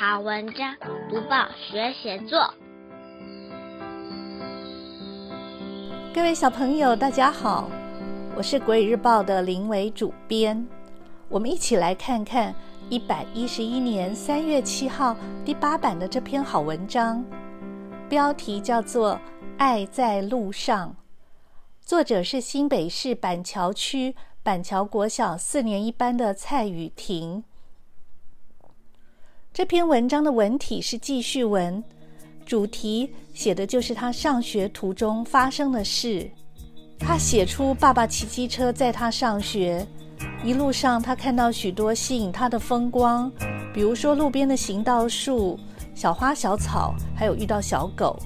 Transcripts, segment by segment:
好文章，读报学写作。各位小朋友，大家好，我是国语日报的林伟主编。我们一起来看看一百一十一年三月七号第八版的这篇好文章，标题叫做《爱在路上》，作者是新北市板桥区板桥国小四年一班的蔡雨婷。这篇文章的文体是记叙文，主题写的就是他上学途中发生的事。他写出爸爸骑机车载他上学，一路上他看到许多吸引他的风光，比如说路边的行道树、小花小草，还有遇到小狗。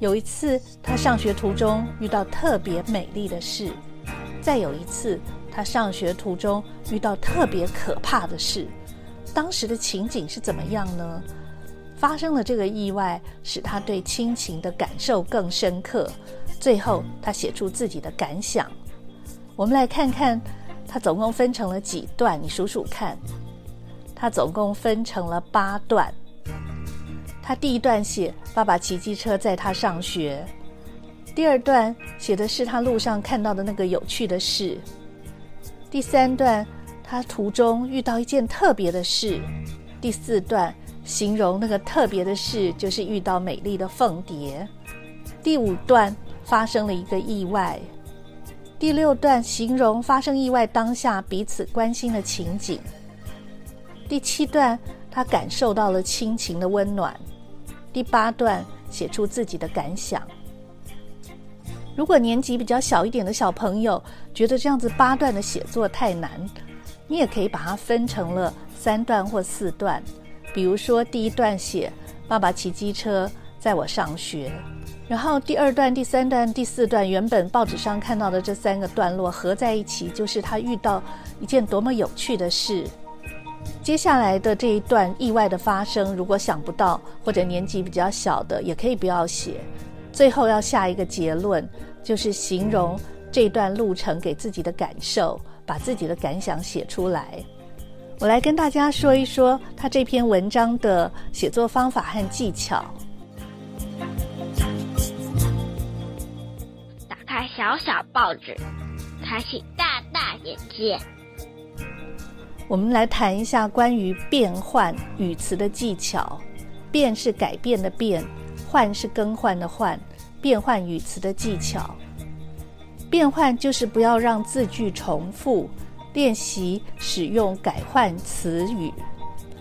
有一次，他上学途中遇到特别美丽的事；再有一次，他上学途中遇到特别可怕的事。当时的情景是怎么样呢？发生了这个意外，使他对亲情的感受更深刻。最后，他写出自己的感想。我们来看看，他总共分成了几段？你数数看。他总共分成了八段。他第一段写爸爸骑机车载他上学，第二段写的是他路上看到的那个有趣的事，第三段。他途中遇到一件特别的事，第四段形容那个特别的事就是遇到美丽的凤蝶。第五段发生了一个意外，第六段形容发生意外当下彼此关心的情景。第七段他感受到了亲情的温暖。第八段写出自己的感想。如果年纪比较小一点的小朋友觉得这样子八段的写作太难，你也可以把它分成了三段或四段，比如说第一段写爸爸骑机车载我上学，然后第二段、第三段、第四段原本报纸上看到的这三个段落合在一起，就是他遇到一件多么有趣的事。接下来的这一段意外的发生，如果想不到或者年纪比较小的，也可以不要写。最后要下一个结论，就是形容这段路程给自己的感受。把自己的感想写出来。我来跟大家说一说他这篇文章的写作方法和技巧。打开小小报纸，开启大大眼界。我们来谈一下关于变换语词的技巧。变是改变的变，换是更换的换。变换语词的技巧。变换就是不要让字句重复，练习使用改换词语，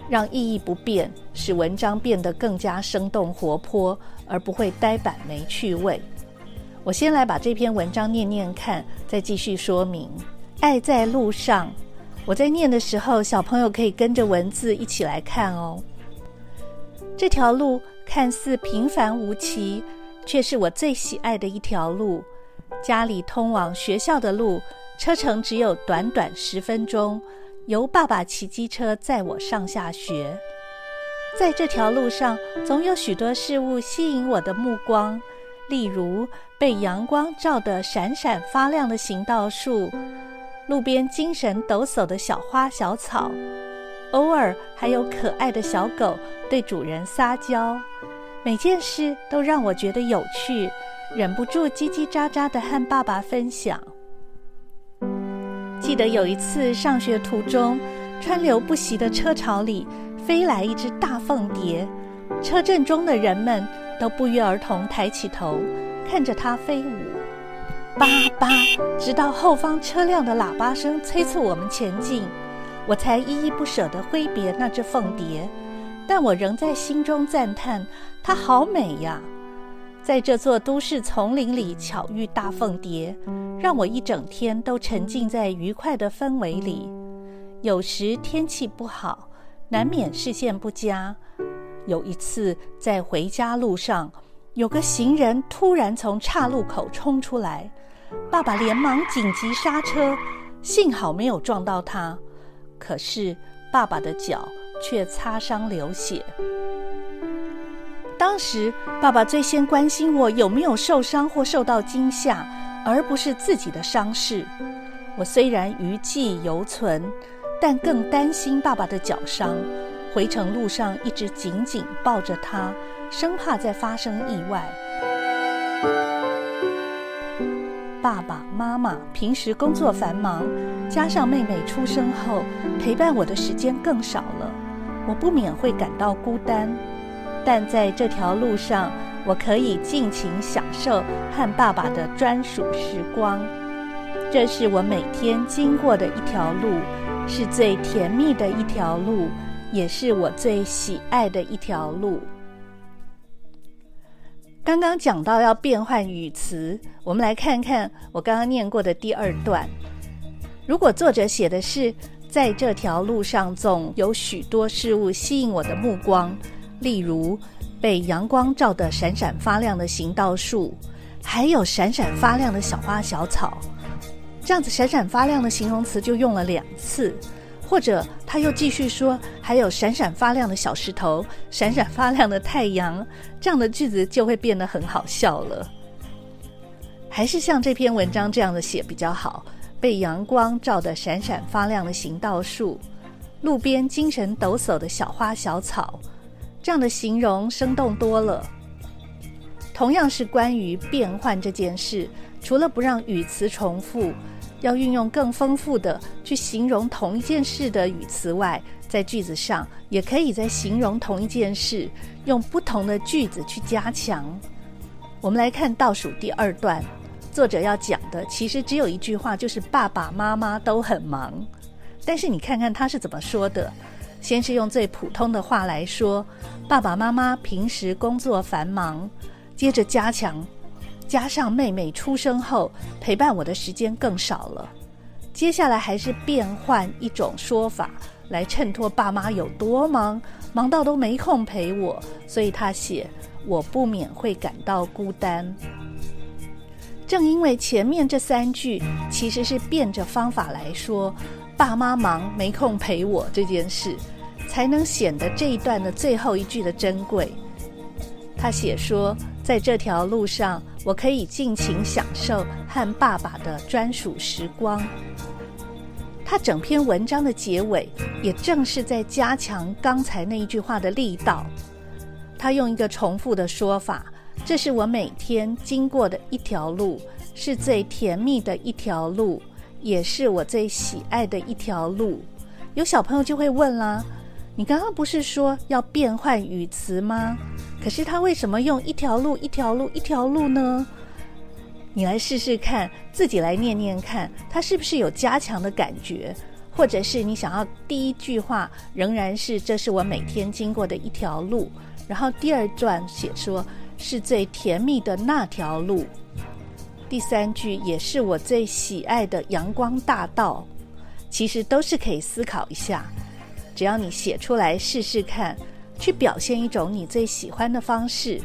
让意义不变，使文章变得更加生动活泼，而不会呆板没趣味。我先来把这篇文章念念看，再继续说明。爱在路上，我在念的时候，小朋友可以跟着文字一起来看哦。这条路看似平凡无奇，却是我最喜爱的一条路。家里通往学校的路，车程只有短短十分钟，由爸爸骑机车载我上下学。在这条路上，总有许多事物吸引我的目光，例如被阳光照得闪闪发亮的行道树，路边精神抖擞的小花小草，偶尔还有可爱的小狗对主人撒娇。每件事都让我觉得有趣。忍不住叽叽喳喳地和爸爸分享。记得有一次上学途中，川流不息的车潮里飞来一只大凤蝶，车阵中的人们都不约而同抬起头看着它飞舞。叭叭，直到后方车辆的喇叭声催促我们前进，我才依依不舍地挥别那只凤蝶。但我仍在心中赞叹：它好美呀！在这座都市丛林里巧遇大凤蝶，让我一整天都沉浸在愉快的氛围里。有时天气不好，难免视线不佳。有一次在回家路上，有个行人突然从岔路口冲出来，爸爸连忙紧急刹车，幸好没有撞到他。可是爸爸的脚却擦伤流血。当时，爸爸最先关心我有没有受伤或受到惊吓，而不是自己的伤势。我虽然余悸犹存，但更担心爸爸的脚伤，回程路上一直紧紧抱着他，生怕再发生意外。爸爸妈妈平时工作繁忙，加上妹妹出生后，陪伴我的时间更少了，我不免会感到孤单。但在这条路上，我可以尽情享受和爸爸的专属时光。这是我每天经过的一条路，是最甜蜜的一条路，也是我最喜爱的一条路。刚刚讲到要变换语词，我们来看看我刚刚念过的第二段。如果作者写的是在这条路上，总有许多事物吸引我的目光，例如被阳光照得闪闪发亮的行道树，还有闪闪发亮的小花小草。这样子闪闪发亮的形容词就用了两次。或者他又继续说，还有闪闪发亮的小石头，闪闪发亮的太阳，这样的句子就会变得很好笑了。还是像这篇文章这样的写比较好。被阳光照得闪闪发亮的行道树，路边精神抖擞的小花小草，这样的形容生动多了。同样是关于变换这件事，除了不让语词重复。要运用更丰富的去形容同一件事的语词外，在句子上也可以在形容同一件事用不同的句子去加强。我们来看倒数第二段，作者要讲的其实只有一句话，就是爸爸妈妈都很忙。但是你看看他是怎么说的，先是用最普通的话来说，爸爸妈妈平时工作繁忙，接着加强。加上妹妹出生后，陪伴我的时间更少了。接下来还是变换一种说法来衬托爸妈有多忙，忙到都没空陪我。所以他写：“我不免会感到孤单。”正因为前面这三句其实是变着方法来说爸妈忙没空陪我这件事，才能显得这一段的最后一句的珍贵。他写说。在这条路上，我可以尽情享受和爸爸的专属时光。他整篇文章的结尾，也正是在加强刚才那一句话的力道。他用一个重复的说法：“这是我每天经过的一条路，是最甜蜜的一条路，也是我最喜爱的一条路。”有小朋友就会问啦。你刚刚不是说要变换语词吗？可是他为什么用一条路、一条路、一条路呢？你来试试看，自己来念念看，他是不是有加强的感觉？或者是你想要第一句话仍然是“这是我每天经过的一条路”，然后第二段写说是最甜蜜的那条路，第三句也是我最喜爱的阳光大道，其实都是可以思考一下。只要你写出来试试看，去表现一种你最喜欢的方式。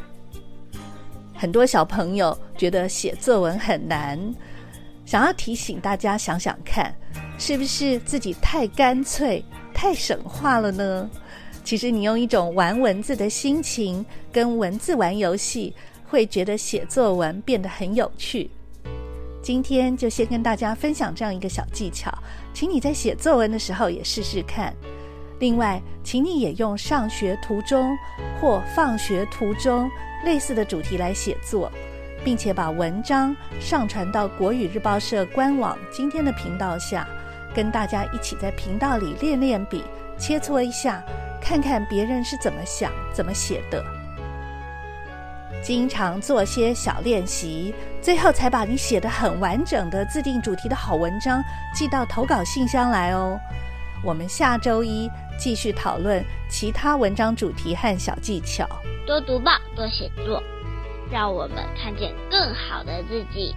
很多小朋友觉得写作文很难，想要提醒大家想想看，是不是自己太干脆、太省话了呢？其实你用一种玩文字的心情跟文字玩游戏，会觉得写作文变得很有趣。今天就先跟大家分享这样一个小技巧，请你在写作文的时候也试试看。另外，请你也用上学途中或放学途中类似的主题来写作，并且把文章上传到国语日报社官网今天的频道下，跟大家一起在频道里练练笔，切磋一下，看看别人是怎么想、怎么写的。经常做些小练习，最后才把你写的很完整的自定主题的好文章寄到投稿信箱来哦。我们下周一继续讨论其他文章主题和小技巧。多读报，多写作，让我们看见更好的自己。